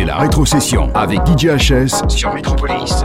C'est la rétrocession avec DJ HS sur Metropolis.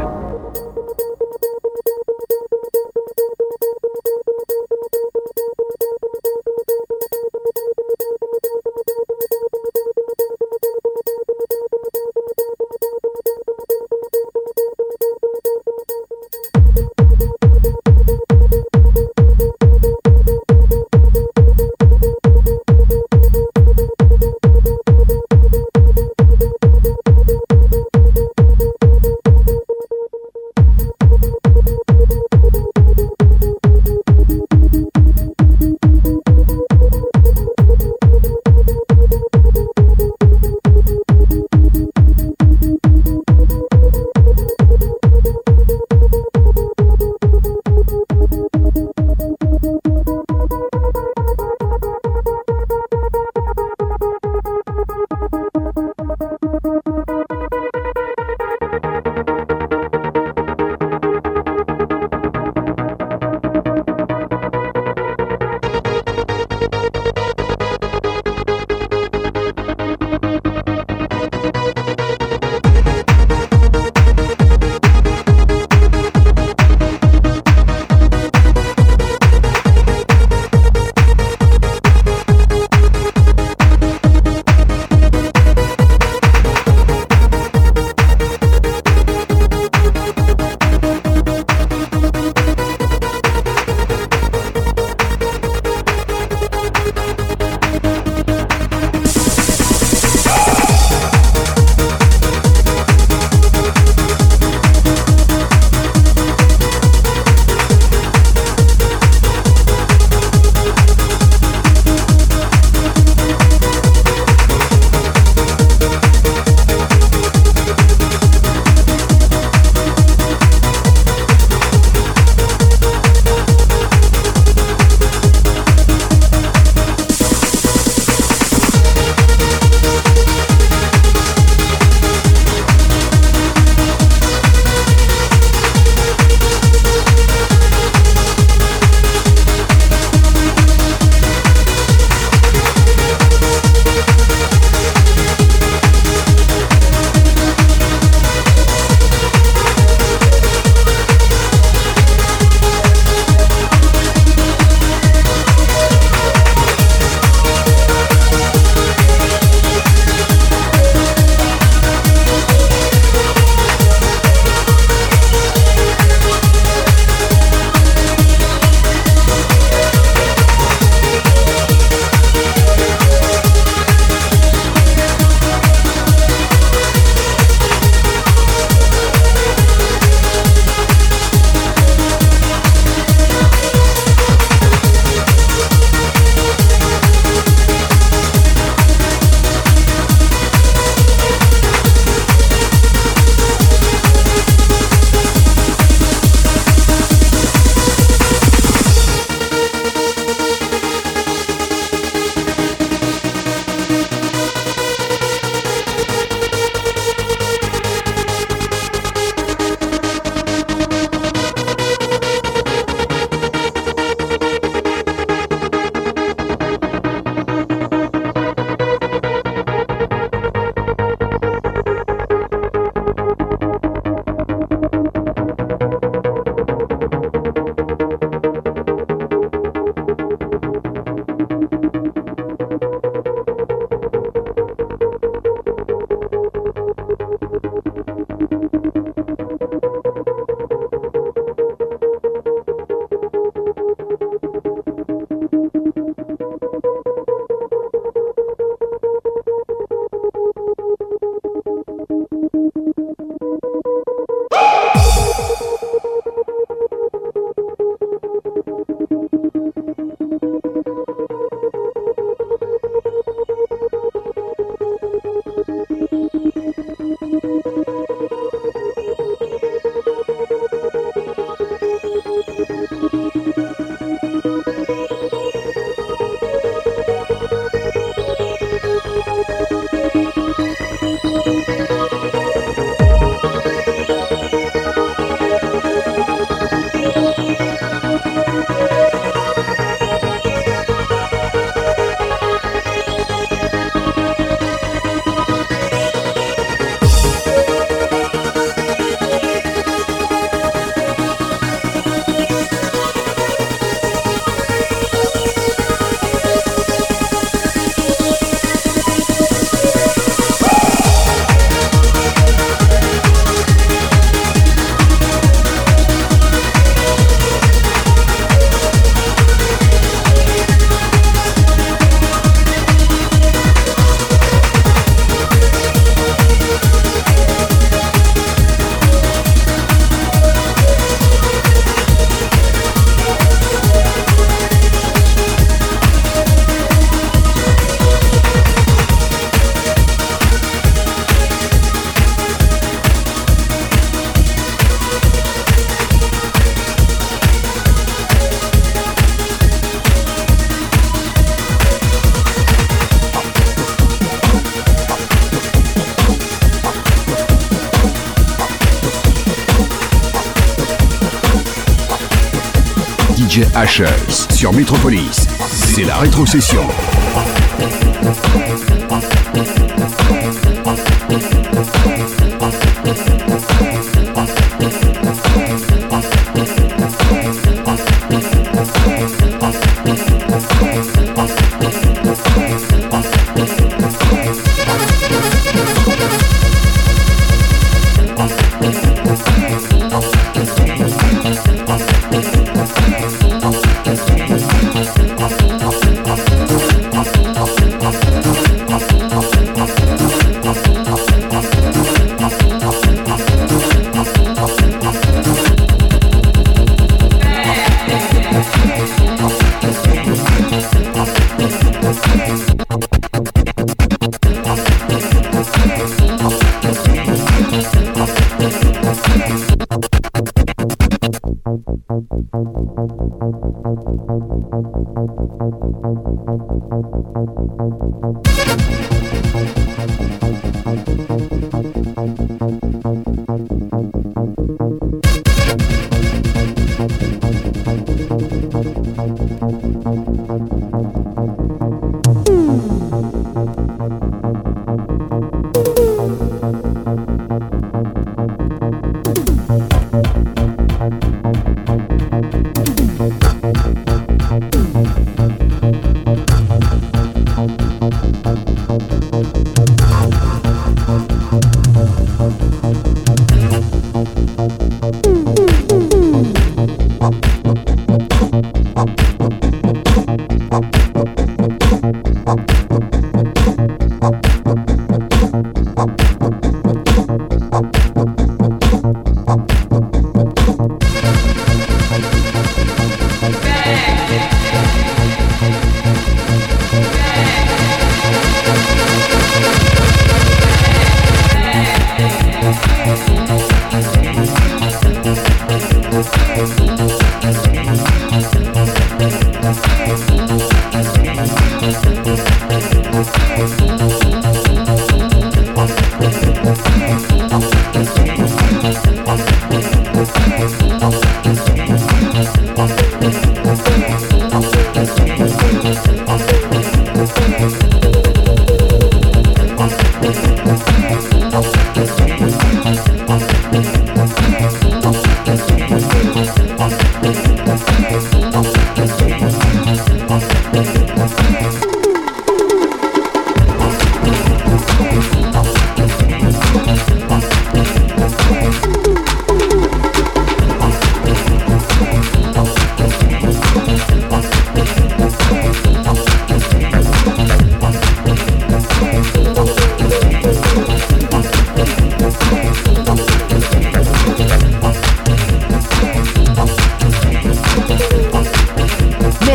HS sur Metropolis. C'est la rétrocession.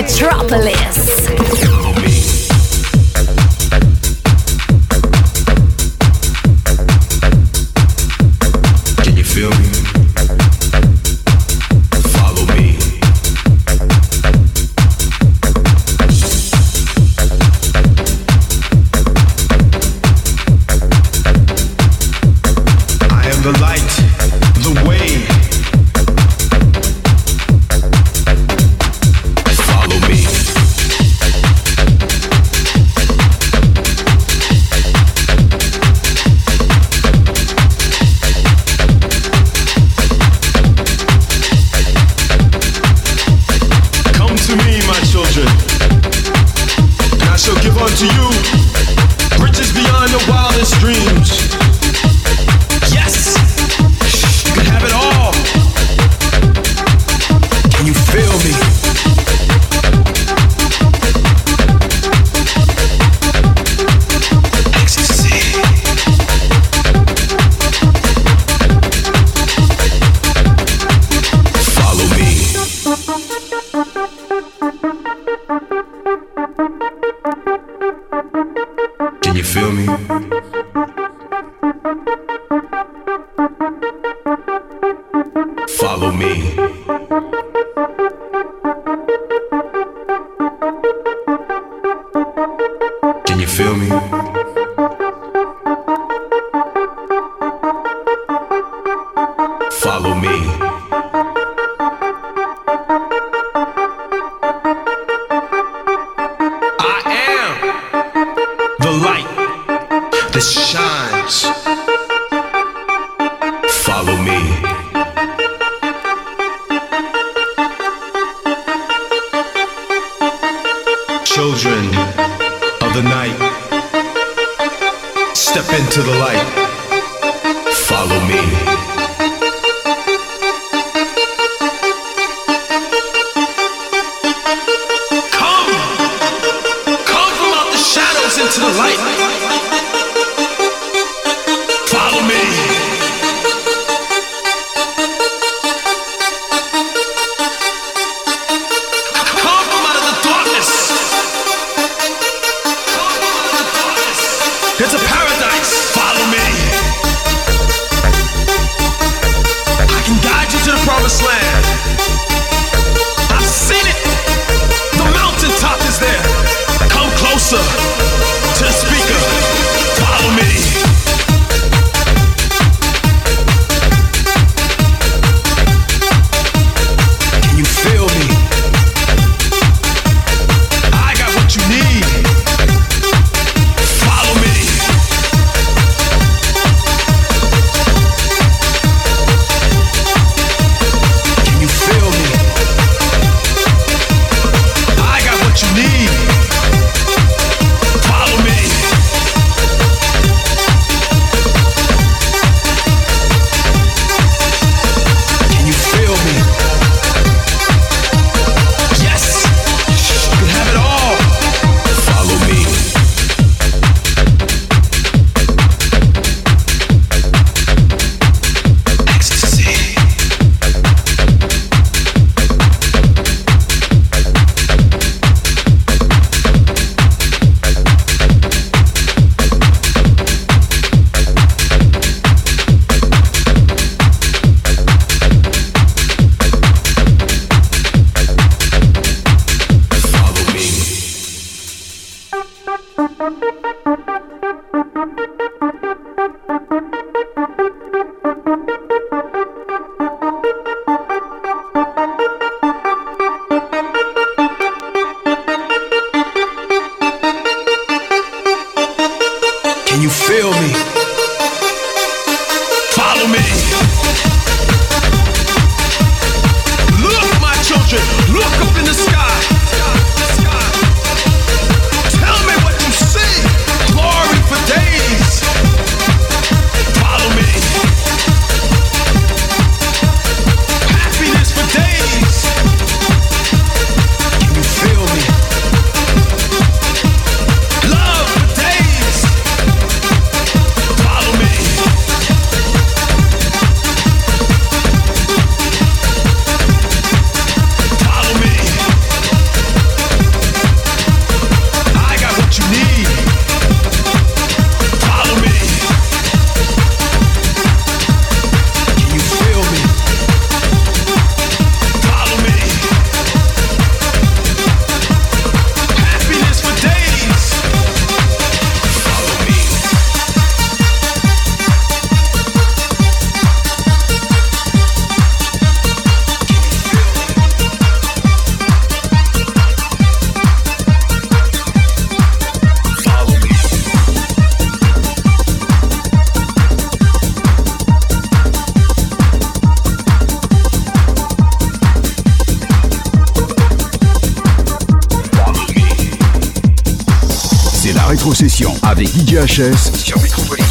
Metropolis. To the light. VHS sur Métropolis.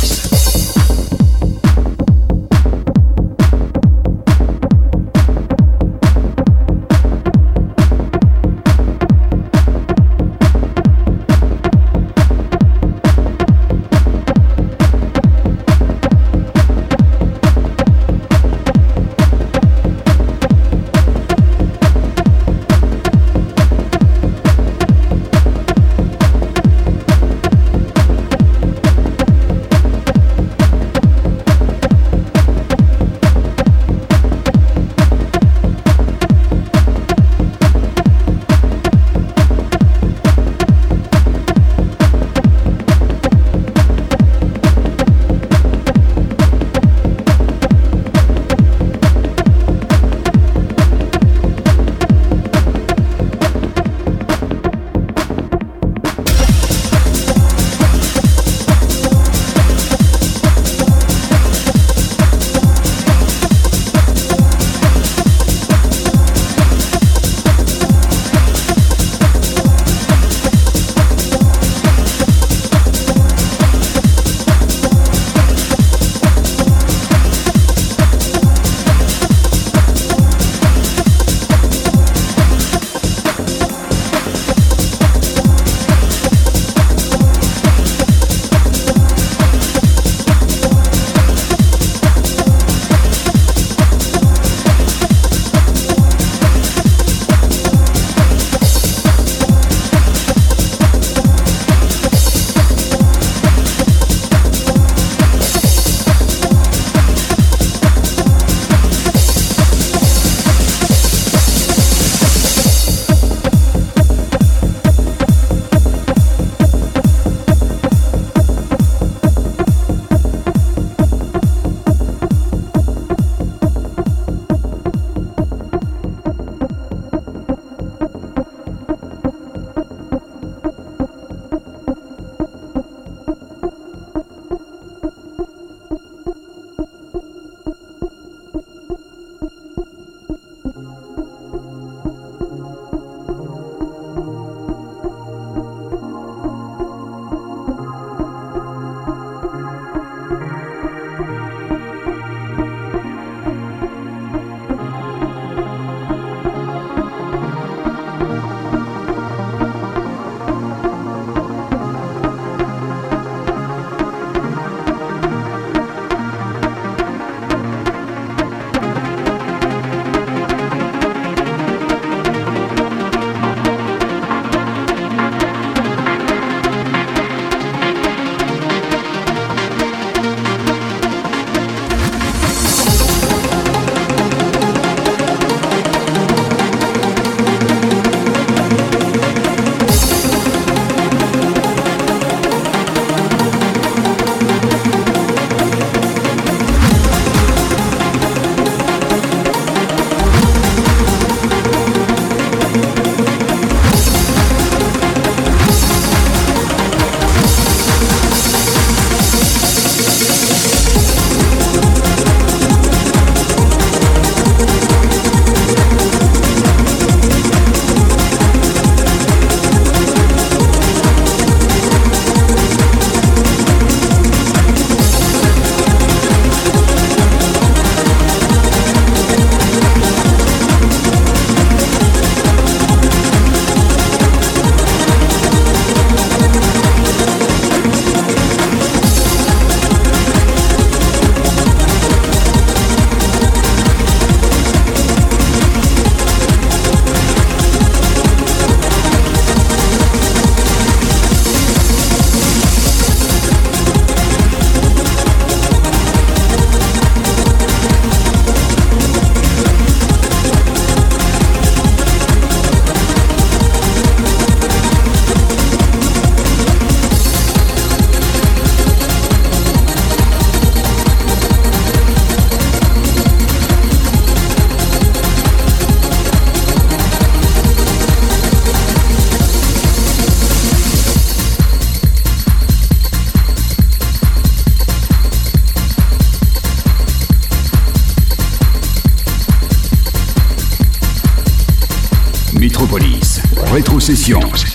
Rétrocession.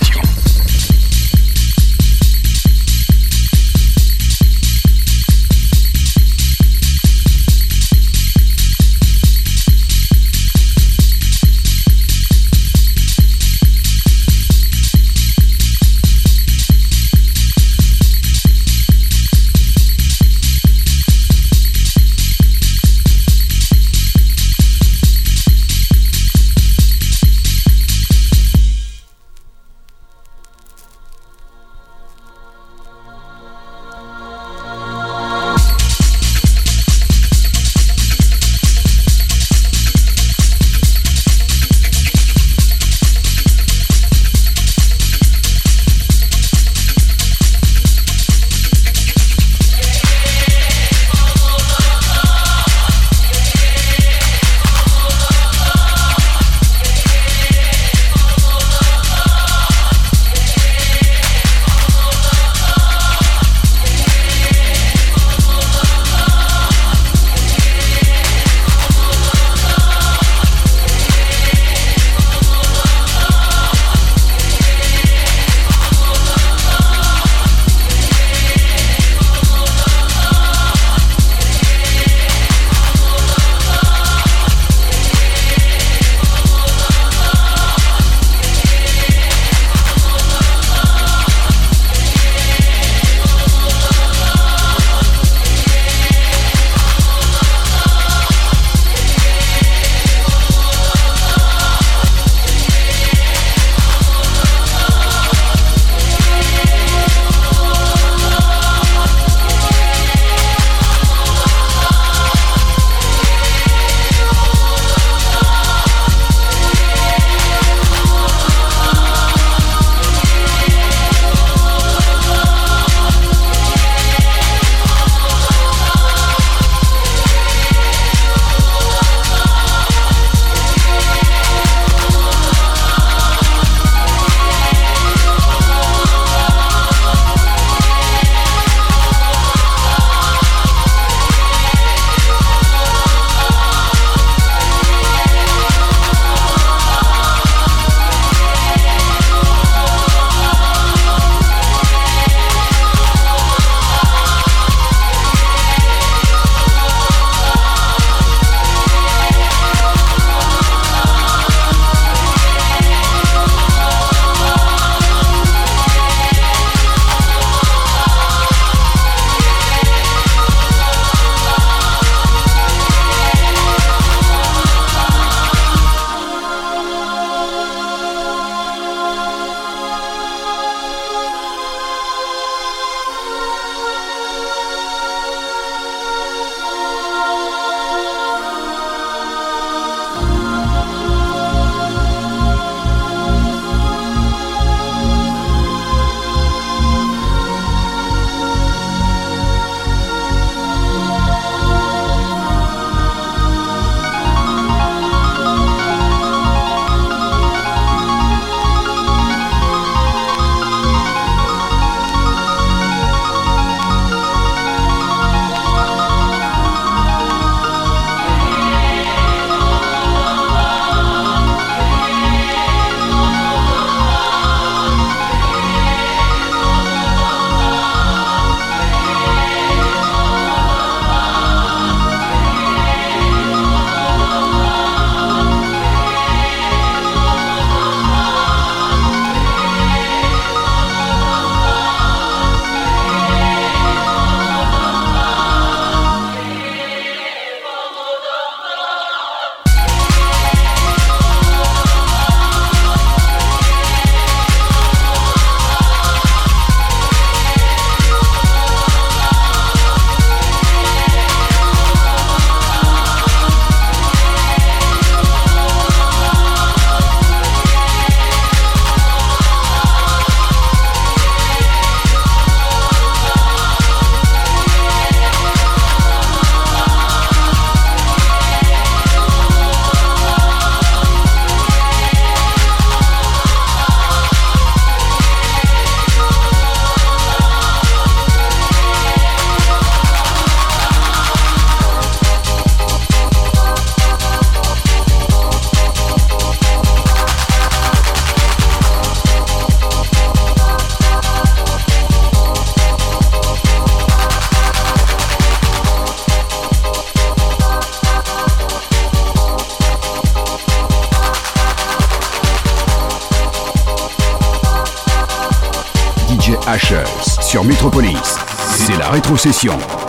C'est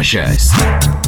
HS.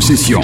Rétrocession.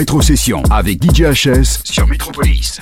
Rétrocession avec DJHS sur Metropolis.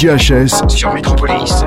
DJHS sur Metropolis.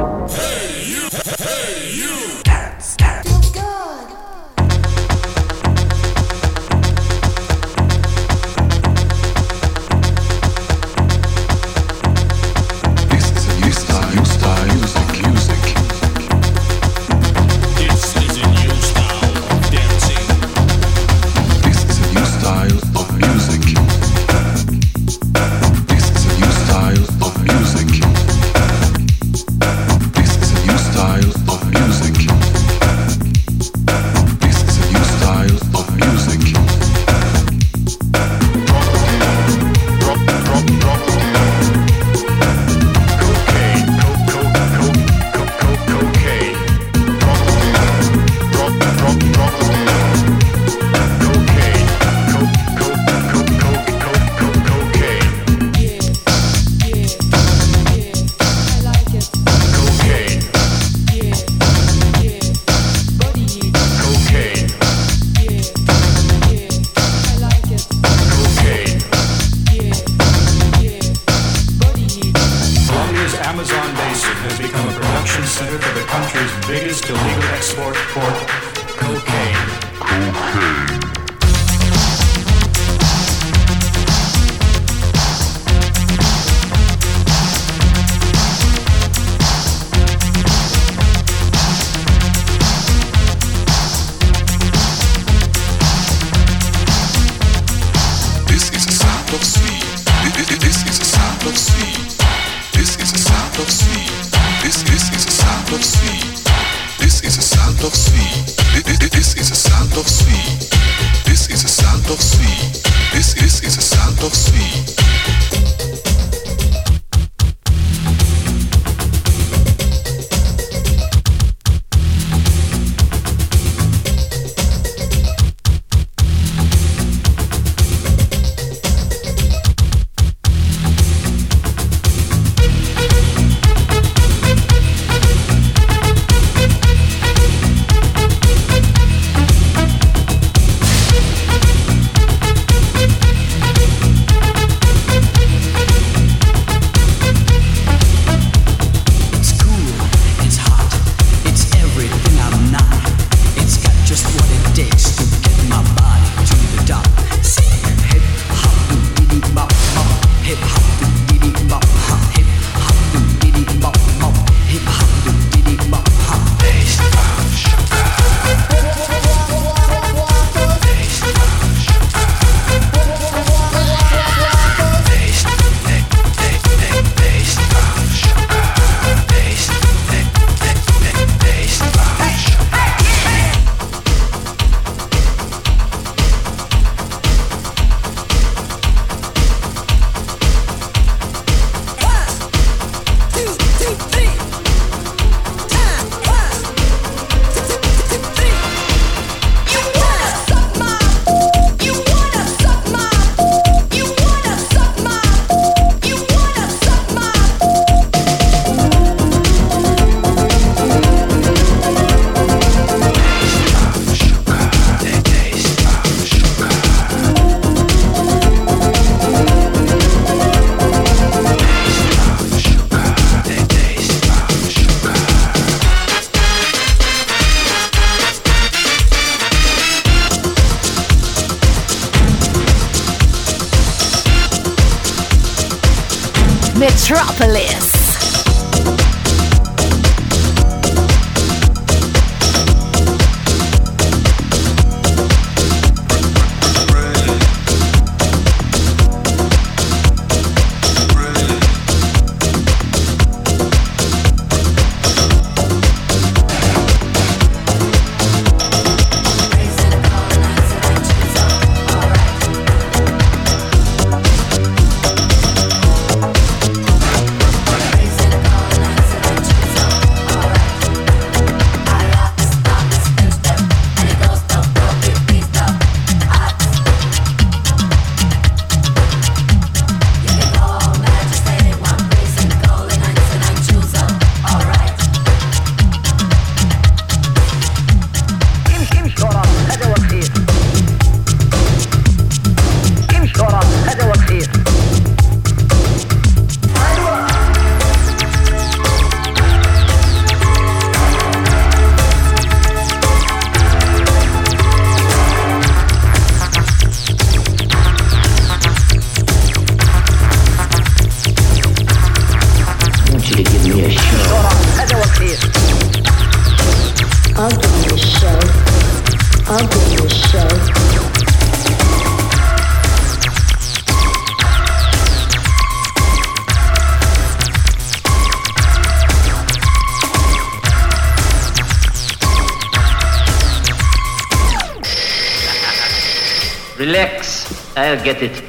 Get it.